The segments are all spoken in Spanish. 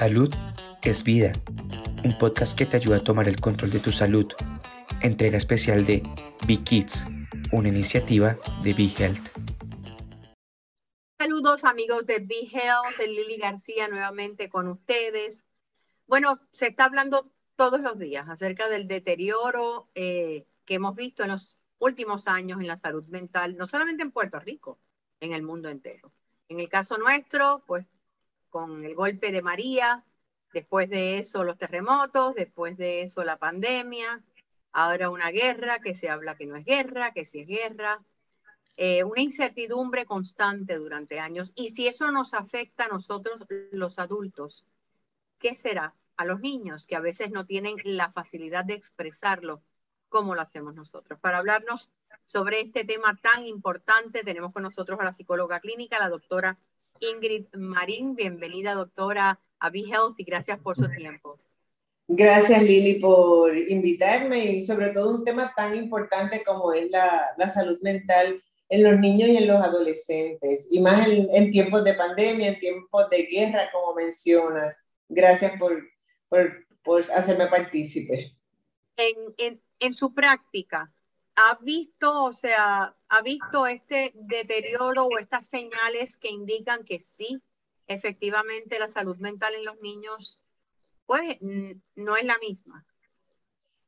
Salud es vida, un podcast que te ayuda a tomar el control de tu salud. Entrega especial de Be Kids, una iniciativa de Be Health. Saludos amigos de Be Health, de Lili García nuevamente con ustedes. Bueno, se está hablando todos los días acerca del deterioro eh, que hemos visto en los últimos años en la salud mental, no solamente en Puerto Rico, en el mundo entero. En el caso nuestro, pues con el golpe de María, después de eso los terremotos, después de eso la pandemia, ahora una guerra que se habla que no es guerra, que sí es guerra, eh, una incertidumbre constante durante años. Y si eso nos afecta a nosotros los adultos, ¿qué será? A los niños que a veces no tienen la facilidad de expresarlo como lo hacemos nosotros. Para hablarnos sobre este tema tan importante, tenemos con nosotros a la psicóloga clínica, la doctora Ingrid Marín. Bienvenida, doctora, a Be Healthy. Gracias por su tiempo. Gracias, Lili, por invitarme y sobre todo un tema tan importante como es la, la salud mental en los niños y en los adolescentes, y más en, tiempos de pandemia, en tiempos de guerra, como mencionas. Gracias por, por, por hacerme partícipe. En, en, en su práctica, ¿ha visto, o sea, ha visto este deterioro o estas señales que indican que sí, efectivamente la salud mental en los niños, pues no es la misma?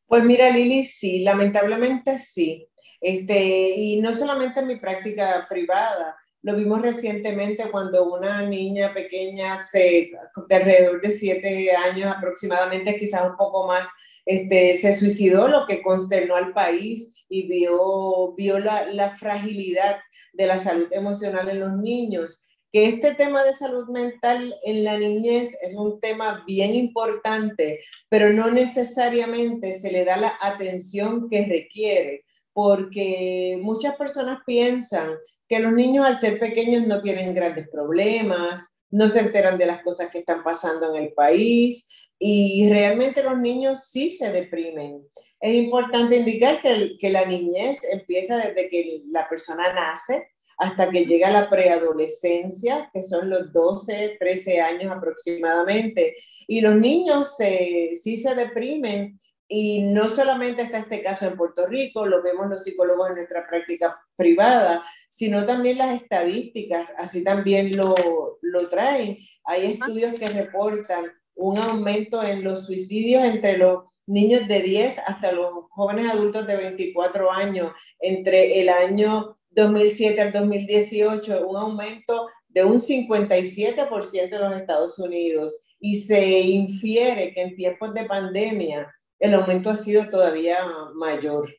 Pues mira, Lili, sí, lamentablemente sí. Este, y no solamente en mi práctica privada, lo vimos recientemente cuando una niña pequeña, de alrededor de siete años aproximadamente, quizás un poco más, este, se suicidó, lo que consternó al país y vio, vio la, la fragilidad de la salud emocional en los niños. Que este tema de salud mental en la niñez es un tema bien importante, pero no necesariamente se le da la atención que requiere, porque muchas personas piensan que los niños al ser pequeños no tienen grandes problemas, no se enteran de las cosas que están pasando en el país y realmente los niños sí se deprimen. Es importante indicar que, que la niñez empieza desde que la persona nace hasta que llega la preadolescencia, que son los 12, 13 años aproximadamente. Y los niños sí se deprimen y no solamente está este caso en Puerto Rico, lo vemos los psicólogos en nuestra práctica privada, sino también las estadísticas, así también lo, lo traen. Hay estudios que reportan un aumento en los suicidios entre los niños de 10 hasta los jóvenes adultos de 24 años entre el año 2007 al 2018, un aumento de un 57% en los Estados Unidos. Y se infiere que en tiempos de pandemia el aumento ha sido todavía mayor.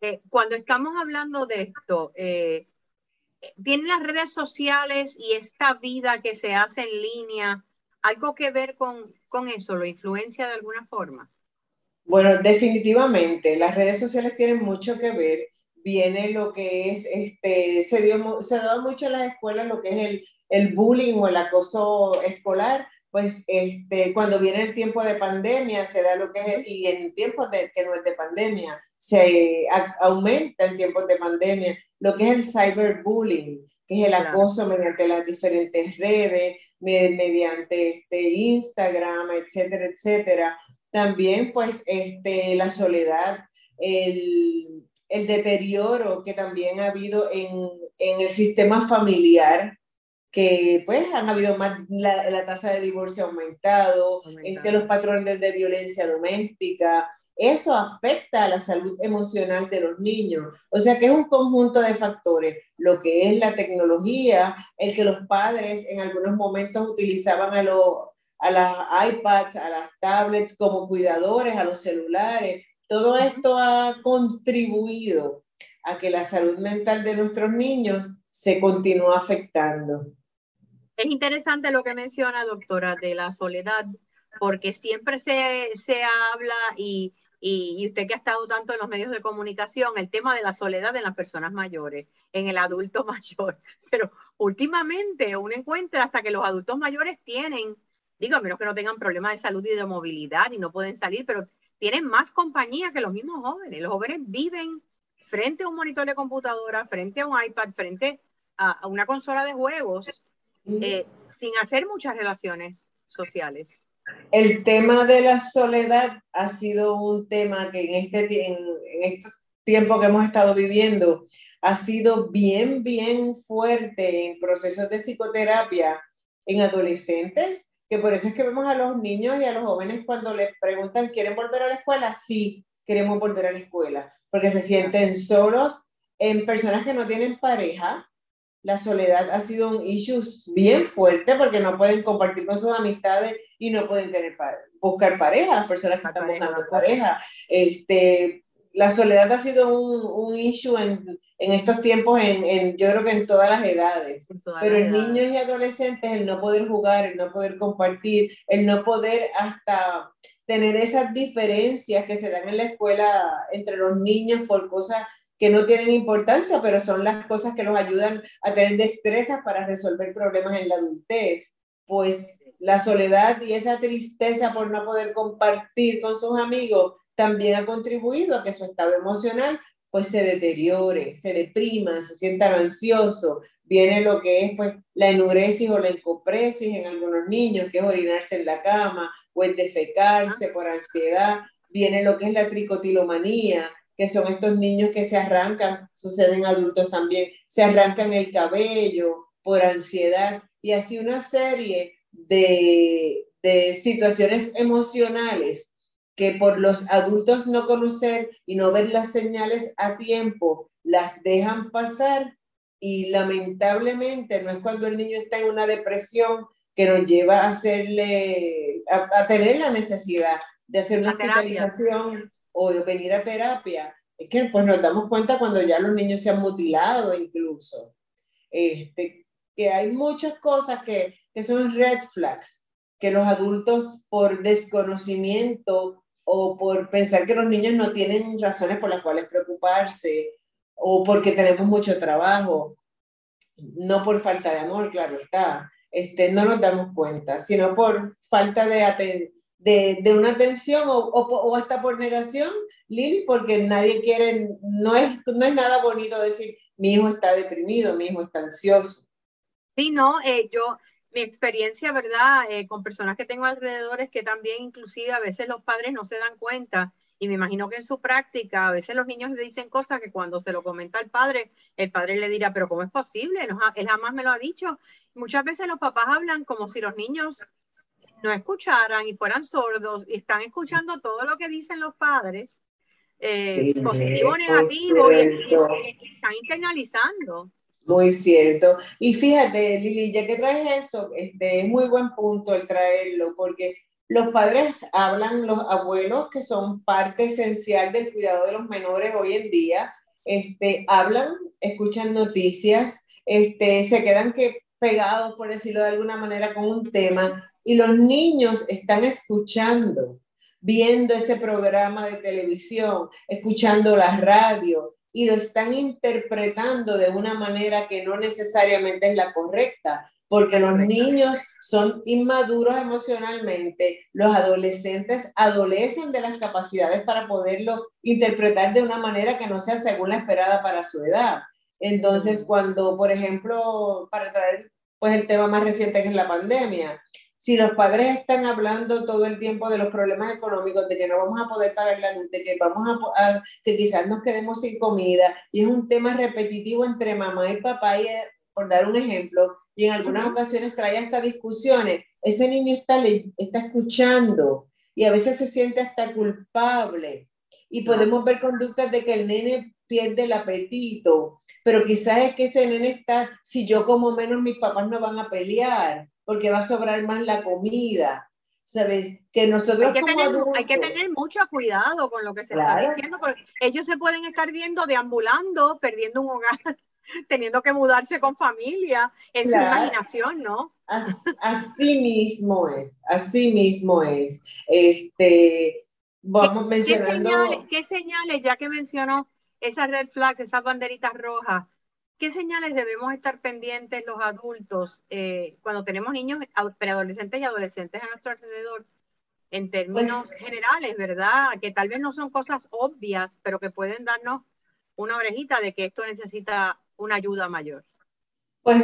Eh, cuando estamos hablando de esto, eh, ¿tienen las redes sociales y esta vida que se hace en línea algo que ver con, con eso? ¿Lo influencia de alguna forma? Bueno, definitivamente, las redes sociales tienen mucho que ver. Viene lo que es, este, se, dio, se da mucho en las escuelas lo que es el, el bullying o el acoso escolar, pues este, cuando viene el tiempo de pandemia, se da lo que es, y en tiempos de, que no es de pandemia, se aumenta en tiempos de pandemia, lo que es el cyberbullying, que es el acoso mediante las diferentes redes, mediante este Instagram, etcétera, etcétera. También, pues, este, la soledad, el, el deterioro que también ha habido en, en el sistema familiar, que pues han habido más, la, la tasa de divorcio ha aumentado, Este, los patrones de violencia doméstica, eso afecta a la salud emocional de los niños. O sea que es un conjunto de factores, lo que es la tecnología, el que los padres en algunos momentos utilizaban a, los a las iPads, a las tablets como cuidadores, a los celulares. Todo esto ha contribuido a que la salud mental de nuestros niños se continúe afectando. Es interesante lo que menciona, doctora, de la soledad, porque siempre se, se habla y, y, usted que ha estado tanto en los medios de comunicación, el tema de la soledad en las personas mayores, en el adulto mayor. Pero últimamente uno encuentra hasta que los adultos mayores tienen, digo, a menos que no tengan problemas de salud y de movilidad y no pueden salir, pero tienen más compañía que los mismos jóvenes. Los jóvenes viven frente a un monitor de computadora, frente a un iPad, frente a, a una consola de juegos eh, sin hacer muchas relaciones sociales. El tema de la soledad ha sido un tema que en este, tiempo que hemos estado viviendo ha sido bien, bien fuerte en procesos de psicoterapia en adolescentes, que por eso es que vemos a los niños y a los jóvenes cuando les preguntan, ¿quieren volver a la escuela? Sí, queremos volver a la escuela, porque se sienten solos en personas que no tienen pareja. La soledad ha sido un issue bien fuerte porque no pueden compartir con sus amistades y no pueden tener buscar pareja, las personas que están buscando pareja. Este, la soledad ha sido un, un issue en, en, estos tiempos, en, en, yo creo que en todas las edades. Pero en niños y adolescentes, el no poder jugar, el no poder compartir, el no poder hasta tener esas diferencias que se dan en la escuela entre los niños por cosas que no tienen importancia, pero son las cosas que los ayudan a tener destrezas para resolver problemas en la adultez. Pues la soledad y esa tristeza por no poder compartir con sus amigos también ha contribuido a que su estado emocional pues se deteriore, se deprima, se sienta ansioso. Viene lo que es pues la enuresis o la encopresis en algunos niños, que es orinarse en la cama o el defecarse por ansiedad. Viene lo que es la tricotilomanía, que son estos niños que se arrancan, suceden adultos también, se arrancan el cabello por ansiedad y así una serie de, de situaciones emocionales que por los adultos no conocer y no ver las señales a tiempo, las dejan pasar y lamentablemente no es cuando el niño está en una depresión que nos lleva a hacerle, a, tener la necesidad de hacer una hospitalización o de venir a terapia. Es que pues nos damos cuenta cuando ya los niños se han mutilado incluso. Este, que hay muchas cosas que, que son red flags, que los adultos por desconocimiento o por pensar que los niños no tienen razones por las cuales preocuparse, o porque tenemos mucho trabajo, no por falta de amor, claro está, este, no nos damos cuenta, sino por falta de, de, de, una atención o, o, hasta por negación, Lili, porque nadie quiere, no es, no es nada bonito decir, mi hijo está deprimido, mi hijo está ansioso. Sí, no, eh, yo, mi experiencia, ¿verdad? Eh, con personas que tengo alrededor es que también inclusive a veces los padres no se dan cuenta y me imagino que en su práctica a veces los niños le dicen cosas que cuando se lo comenta al padre, el padre le dirá, pero ¿cómo es posible? Él jamás me lo ha dicho. Muchas veces los papás hablan como si los niños no escucharan y fueran sordos y están escuchando todo lo que dicen los padres, eh, positivo o negativo, y, están internalizando. Muy cierto. Y fíjate, Lili, ya que traes eso, este, es muy buen punto el traerlo, porque los padres hablan, los abuelos, que son parte esencial del cuidado de los menores hoy en día, este, hablan, escuchan noticias, este, se quedan que pegados, por decirlo de alguna manera, con un tema, y los niños están escuchando, viendo ese programa de televisión, escuchando la radio, y lo están interpretando de una manera que no necesariamente es la correcta, porque los niños son inmaduros emocionalmente, los adolescentes adolecen de las capacidades para poderlo interpretar de una manera que no sea según la esperada para su edad. Entonces, cuando, por ejemplo, para traer pues el tema más reciente que es la pandemia, si los padres están hablando todo el tiempo de los problemas económicos, de que no vamos a poder pagar la luz, de que vamos a, que quizás nos quedemos sin comida, y es un tema repetitivo entre mamá y papá, y, por dar un ejemplo, y en algunas ocasiones trae hasta discusiones, ese niño está, está escuchando y a veces se siente hasta culpable. Y podemos ver conductas de que el nene pierde el apetito, pero quizás es que ese nene está, si yo como menos, mis papás no van a pelear porque va a sobrar más la comida. ¿Sabes? Que nosotros hay que, tener, hay que tener mucho cuidado con lo que se está diciendo, porque ellos se pueden estar viendo deambulando, perdiendo un hogar, teniendo que mudarse con familia, en su imaginación, ¿no? Así, mismo es, así mismo es. Este, vamos ¿Qué, mencionando... ¿qué señales, ¿Qué señales, ya que mencionó esas red flags, esas banderitas rojas, ¿Qué señales debemos estar pendientes los adultos eh, cuando tenemos niños, preadolescentes y adolescentes a nuestro alrededor? En términos pues, generales, ¿verdad? Que tal vez no son cosas obvias, pero que pueden darnos una orejita de que esto necesita una ayuda mayor. Pues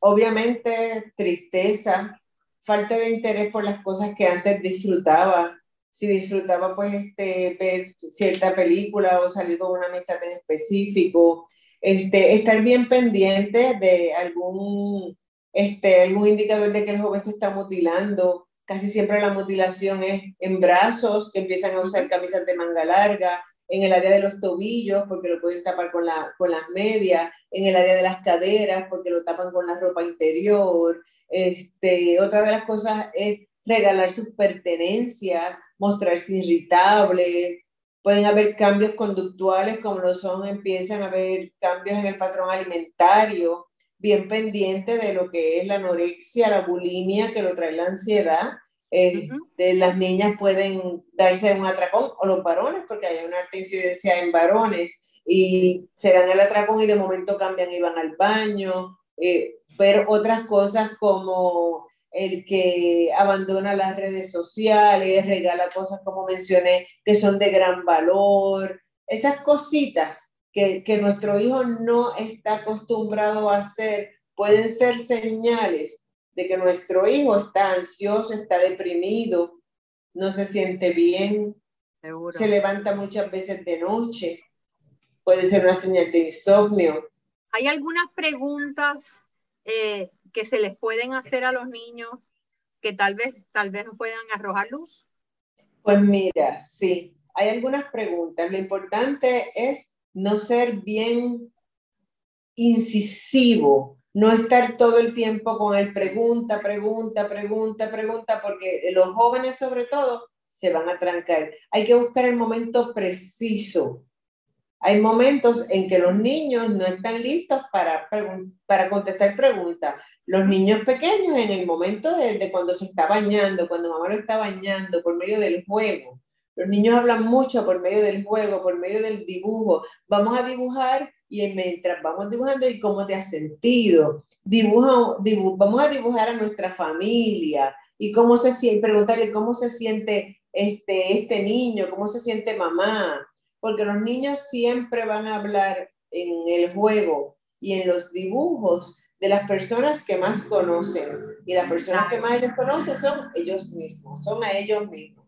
obviamente tristeza, falta de interés por las cosas que antes disfrutaba. Si disfrutaba, pues, este, ver cierta película o salir con una amistad en específico. Este, estar bien pendiente de algún, este, algún indicador de que el joven se está mutilando. Casi siempre la mutilación es en brazos, que empiezan a usar camisas de manga larga, en el área de los tobillos, porque lo pueden tapar con, la, con las medias, en el área de las caderas, porque lo tapan con la ropa interior. Este, otra de las cosas es regalar sus pertenencias, mostrarse irritables. Pueden haber cambios conductuales, como lo son, empiezan a haber cambios en el patrón alimentario, bien pendiente de lo que es la anorexia, la bulimia, que lo trae la ansiedad eh, de las niñas pueden darse un atracón o los varones, porque hay una alta incidencia en varones y se dan el atracón y de momento cambian y van al baño, eh, pero otras cosas como el que abandona las redes sociales, regala cosas como mencioné que son de gran valor, esas cositas que, que nuestro hijo no está acostumbrado a hacer pueden ser señales de que nuestro hijo está ansioso, está deprimido, no se siente bien, se levanta muchas veces de noche, puede ser una señal de insomnio. ¿Hay algunas preguntas eh, que se les pueden hacer a los niños que tal vez, tal vez nos puedan arrojar luz? Pues mira, sí, hay algunas preguntas. Lo importante es no ser bien incisivo no estar todo el tiempo con el pregunta, pregunta, pregunta, pregunta, porque los jóvenes sobre todo se van a trancar. Hay que buscar el momento preciso. Hay momentos en que los niños no están listos para, para contestar preguntas. Los niños pequeños en el momento de, cuando se está bañando, cuando mamá lo está bañando, por medio del juego. Los niños hablan mucho por medio del juego, por medio del dibujo. Vamos a dibujar y mientras vamos dibujando y cómo te has sentido. Dibuja, vamos a dibujar a nuestra familia y cómo se siente, preguntarle cómo se siente este, este niño, cómo se siente mamá, porque los niños siempre van a hablar en el juego y en los dibujos de las personas que más conocen. Y las personas que más ellos conocen son ellos mismos, son a ellos mismos,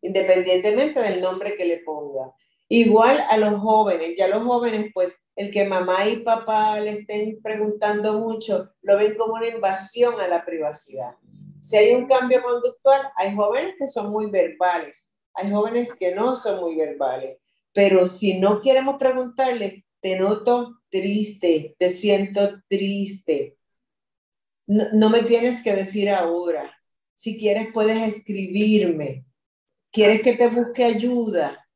independientemente del nombre que le ponga. Igual a los jóvenes, ya los jóvenes pues el que mamá y papá le estén preguntando mucho, lo ven como una invasión a la privacidad. Si hay un cambio conductual, hay jóvenes que son muy verbales, hay jóvenes que no son muy verbales, pero si no queremos preguntarle, te noto triste, te siento triste, no, no me tienes que decir ahora, si quieres puedes escribirme, quieres que te busque ayuda,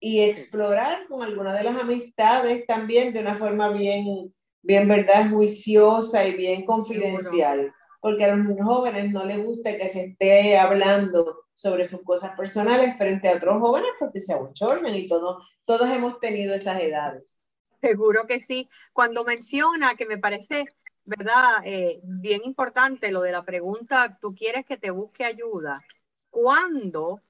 y explorar con alguna de las amistades también de una forma bien, bien verdad, juiciosa y bien confidencial. Porque a los jóvenes no les gusta que se esté hablando sobre sus cosas personales frente a otros jóvenes porque se abochornan y todos, todos hemos tenido esas edades. Seguro que sí. Cuando menciona que me parece, ¿verdad? Eh, bien importante lo de la pregunta, ¿tú quieres que te busque ayuda? ¿Cuándo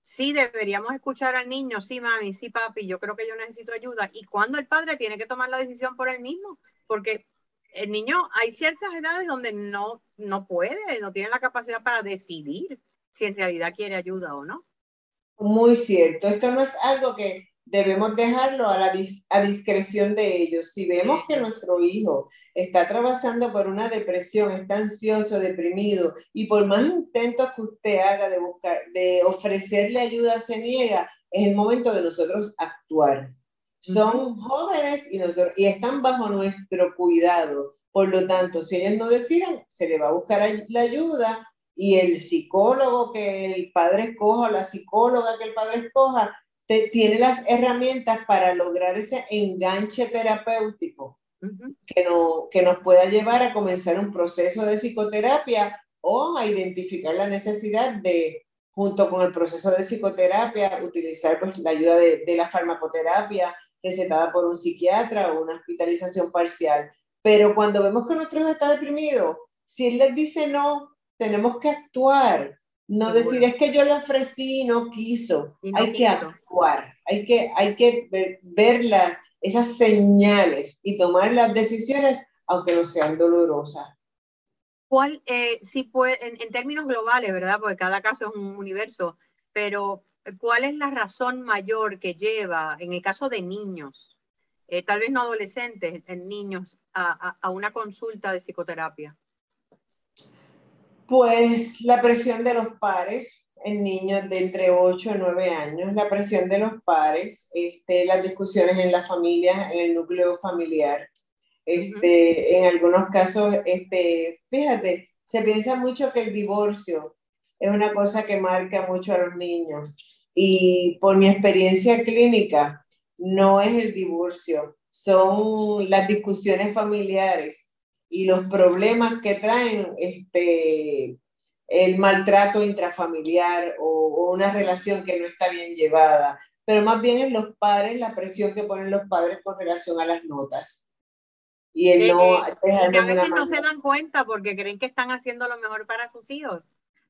sí deberíamos escuchar al niño, sí mami, sí papi, yo creo que yo necesito ayuda. Y cuando el padre tiene que tomar la decisión por él mismo, porque el niño hay ciertas edades donde no, no puede, no tiene la capacidad para decidir si en realidad quiere ayuda o no. Muy cierto, esto no es algo que debemos dejarlo a la a discreción de ellos. Si vemos que nuestro hijo está atravesando por una depresión, está ansioso, deprimido, y por más intentos que usted haga de buscar, de ofrecerle ayuda, se niega, es el momento de nosotros actuar. Son jóvenes y, nosotros, y están bajo nuestro cuidado. Por lo tanto, si ellos no deciden, se le va a buscar la ayuda y el psicólogo que el padre escoja, la psicóloga que el padre escoja, tiene las herramientas para lograr ese enganche terapéutico que, no, que nos pueda llevar a comenzar un proceso de psicoterapia o a identificar la necesidad de, junto con el proceso de psicoterapia, utilizar pues, la ayuda de, de la farmacoterapia recetada por un psiquiatra o una hospitalización parcial. Pero cuando vemos que nuestro hijo está deprimido, si él les dice no, tenemos que actuar no decir, es que yo le ofrecí y no quiso. hay que actuar, hay que, hay que ver, esas señales y tomar las decisiones, aunque no sean dolorosas. ¿Cuál, eh, si puede, en, términos globales, ¿verdad? Porque cada caso es un universo, pero ¿cuál es la razón mayor que lleva, en el caso de niños, eh, tal vez no adolescentes, en niños, a, una consulta de psicoterapia? Pues la presión de los pares en niños de entre 8 y 9 años, la presión de los pares, este, las discusiones en la familia, en el núcleo familiar. Este, En algunos casos, este, fíjate, se piensa mucho que el divorcio es una cosa que marca mucho a los niños. Y por mi experiencia clínica, no es el divorcio, son las discusiones familiares y los problemas que traen este, el maltrato intrafamiliar o, una relación que no está bien llevada, pero más bien en los padres, la presión que ponen los padres con relación a las notas. Y el no, a veces no se dan cuenta porque creen que están haciendo lo mejor para sus hijos,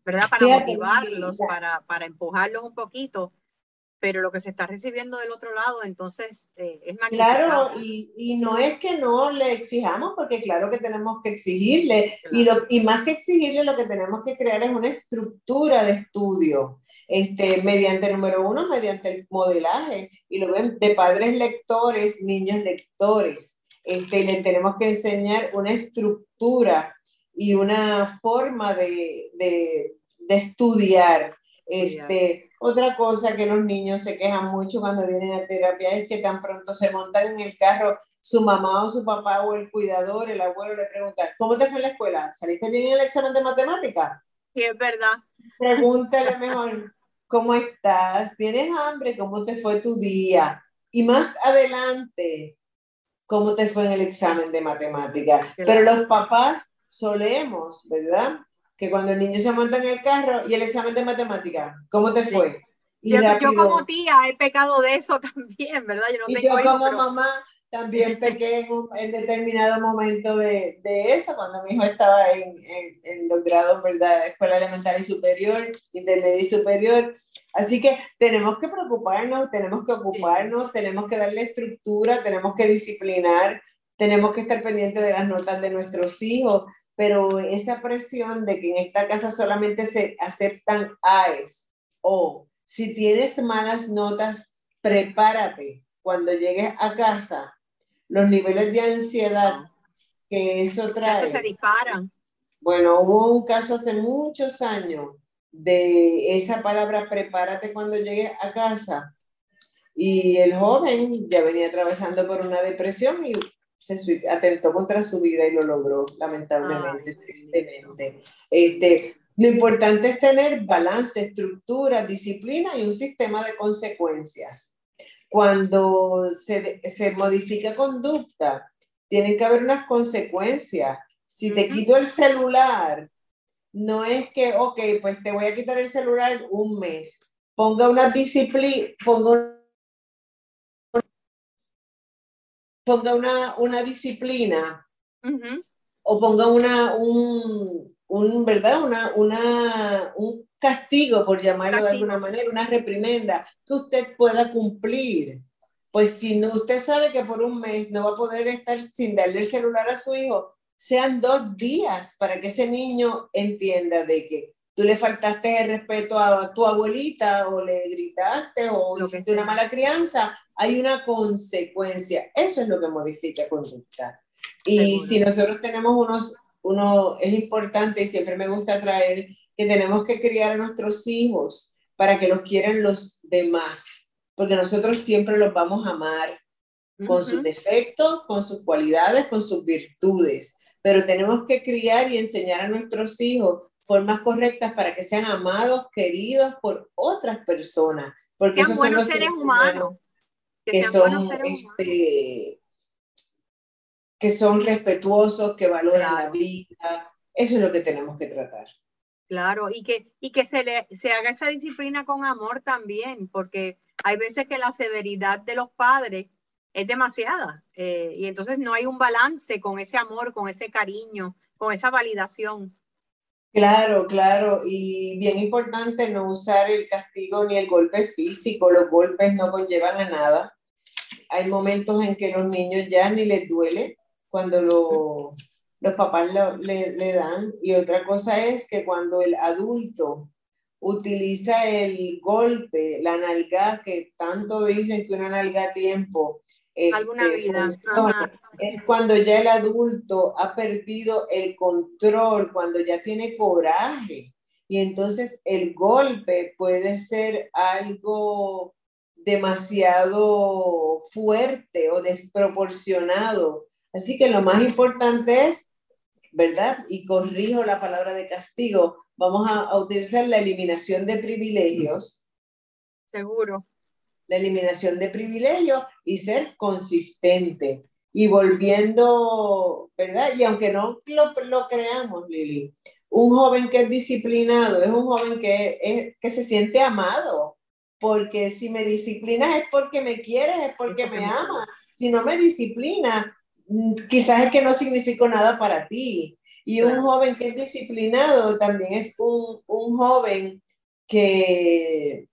¿verdad? Para motivarlos, para, para empujarlos un poquito pero lo que se está recibiendo del otro lado, entonces eh, es. Claro, y, y, no es que no le exijamos, porque claro que tenemos que exigirle, y, lo, y más que exigirle, lo que tenemos que crear es una estructura de estudio, este, mediante, número uno, mediante el modelaje, y lo ven de padres lectores, niños lectores. Este, le tenemos que enseñar una estructura y una forma de, de, de estudiar. Este, otra cosa que los niños se quejan mucho cuando vienen a terapia es que tan pronto se montan en el carro, su mamá o su papá o el cuidador, el abuelo le pregunta, ¿cómo te fue en la escuela? ¿Saliste bien en el examen de matemáticas? Sí, es verdad. Pregúntale mejor, ¿cómo estás? ¿Tienes hambre? ¿Cómo te fue tu día? Y más adelante, ¿cómo te fue en el examen de matemáticas? Pero los papás solemos, ¿verdad? Que cuando el niño se monta en el carro y el examen de matemática, ¿cómo te fue? yo, como tía he pecado de eso también, ¿verdad? Yo y yo como mamá también pequé en, determinado momento de, de, eso, cuando mi hijo estaba en, en, los grados, ¿verdad? Escuela elemental y superior, intermedia y superior. Así que tenemos que preocuparnos, tenemos que ocuparnos, tenemos que darle estructura, tenemos que disciplinar, tenemos que estar pendientes de las notas de nuestros hijos, pero esa presión de que en esta casa solamente se aceptan AES o si tienes malas notas, prepárate cuando llegues a casa, los niveles de ansiedad que eso trae. se disparan. Bueno, hubo un caso hace muchos años de esa palabra prepárate cuando llegues a casa. Y el joven ya venía atravesando por una depresión y se atentó contra su vida y lo logró, lamentablemente, tristemente. Este, lo importante es tener balance, estructura, disciplina y un sistema de consecuencias. Cuando se, se modifica conducta, tienen que haber unas consecuencias. Si te quito el celular, no es que, ok, pues te voy a quitar el celular un mes. Ponga una disciplina, ponga ponga una, una disciplina o ponga una, un, un ¿verdad? Una, una, un castigo, por llamarlo de alguna manera, una reprimenda que usted pueda cumplir. Pues si no, usted sabe que por un mes no va a poder estar sin darle el celular a su hijo, sean dos días para que ese niño entienda de que tú le faltaste el respeto a tu abuelita o le gritaste o hiciste una mala crianza, hay una consecuencia. Eso es lo que modifica conducta. Y si nosotros tenemos unos, uno, es importante y siempre me gusta traer que tenemos que criar a nuestros hijos para que los quieran los demás, porque nosotros siempre los vamos a amar con sus defectos, con sus cualidades, con sus virtudes, pero tenemos que criar y enseñar a nuestros hijos formas correctas para que sean amados, queridos por otras personas, porque esos son los seres humanos que, son, este, que son respetuosos, que valoran la vida. Eso es lo que tenemos que tratar. Claro, y que, y que se, le, se haga esa disciplina con amor también, porque hay veces que la severidad de los padres es demasiada eh, y entonces no hay un balance con ese amor, con ese cariño, con esa validación. Claro, claro, y bien importante no usar el castigo ni el golpe físico, los golpes no conllevan a nada hay momentos en que los niños ya ni les duele cuando lo, los papás le, le dan. Y otra cosa es que cuando el adulto utiliza el golpe, la nalga, que tanto dicen que una nalga a tiempo. Alguna este, vida. Es cuando ya el adulto ha perdido el control, cuando ya tiene coraje. Y entonces el golpe puede ser algo demasiado fuerte o desproporcionado. Así que lo más importante es, ¿verdad? Y corrijo la palabra de castigo, vamos a, utilizar la eliminación de privilegios. Seguro. La eliminación de privilegios y ser consistente. Y volviendo, ¿verdad? Y aunque no lo, lo creamos, Lili, un joven que es disciplinado es un joven que, es, que se siente amado. Porque si me disciplinas es porque me quieres, es porque, me, amas. Si no me disciplina, mm, quizás es que no significó nada para ti. Y un joven que es disciplinado también es un, un joven que,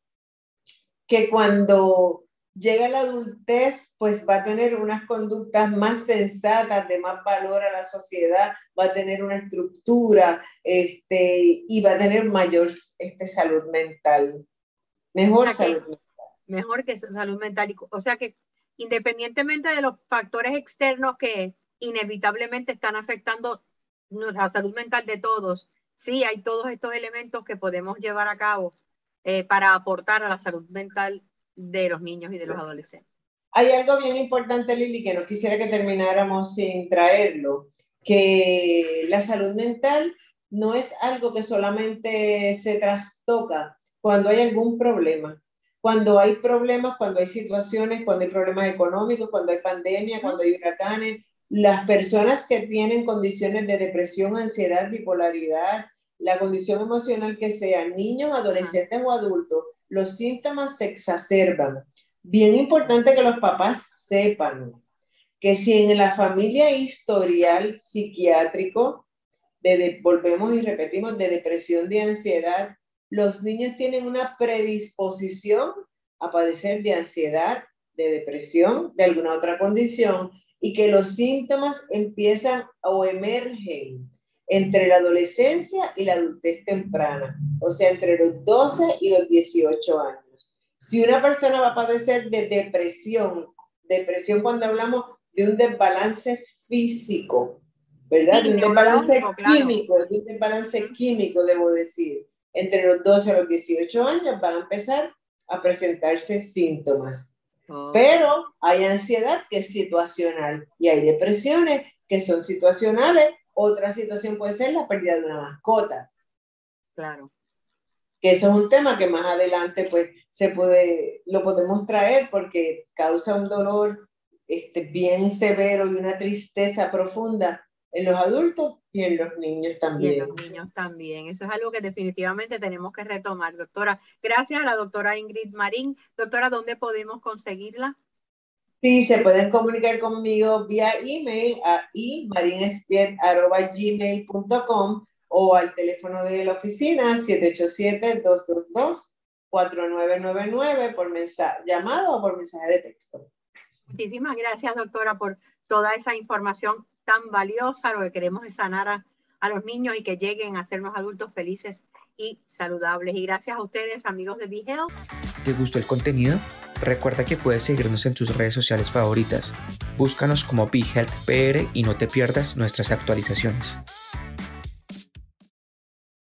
que cuando llega a la adultez, pues va a tener unas conductas más sensatas, de más valor a la sociedad, va a tener una estructura este, y va a tener mayor este, salud mental. Mejor salud mental. Mejor que salud mental. O sea que independientemente de los factores externos que inevitablemente están afectando la salud mental de todos, sí hay todos estos elementos que podemos llevar a cabo eh, para aportar a la salud mental de los niños y de los adolescentes. Hay algo bien importante, Lili, que no quisiera que termináramos sin traerlo, que la salud mental no es algo que solamente se trastoca cuando hay algún problema. Cuando hay problemas, cuando hay situaciones, cuando hay problemas económicos, cuando hay pandemia, cuando hay huracanes, las personas que tienen condiciones de depresión, ansiedad, bipolaridad, la condición emocional que sea, niños, adolescentes o adultos, los síntomas se exacerban. Bien importante que los papás sepan que si en la familia historial psiquiátrico, de, volvemos y repetimos, de depresión, de ansiedad, los niños tienen una predisposición a padecer de ansiedad, de depresión, de alguna otra condición, y que los síntomas empiezan o emergen entre la adolescencia y la adultez temprana, o sea, entre los 12 y los 18 años. Si una persona va a padecer de depresión, depresión cuando hablamos de un desbalance físico, ¿verdad? de un desbalance químico, de un desbalance químico, debo decir, entre los 12 y los 18 años van a empezar a presentarse síntomas. Pero hay ansiedad que es situacional y hay depresiones que son situacionales. Otra situación puede ser la pérdida de una mascota. Claro. Que eso es un tema que más adelante pues se puede, lo podemos traer porque causa un dolor este, bien severo y una tristeza profunda en los adultos y en los niños también. Y en los niños también. Eso es algo que definitivamente tenemos que retomar, doctora. Gracias a la doctora Ingrid Marín. Doctora, ¿dónde podemos conseguirla? Sí, se pueden comunicar conmigo vía email a imarinespiet.gmail.com o al teléfono de la oficina 787-222-4999 por mensaje, llamado o por mensaje de texto. Muchísimas gracias, doctora, por toda esa información tan valiosa, lo que queremos es sanar a, los niños y que lleguen a sernos adultos felices y saludables. Y gracias a ustedes, amigos de Health. ¿Te gustó el contenido? Recuerda que puedes seguirnos en tus redes sociales favoritas. Búscanos como BeHealth PR y no te pierdas nuestras actualizaciones.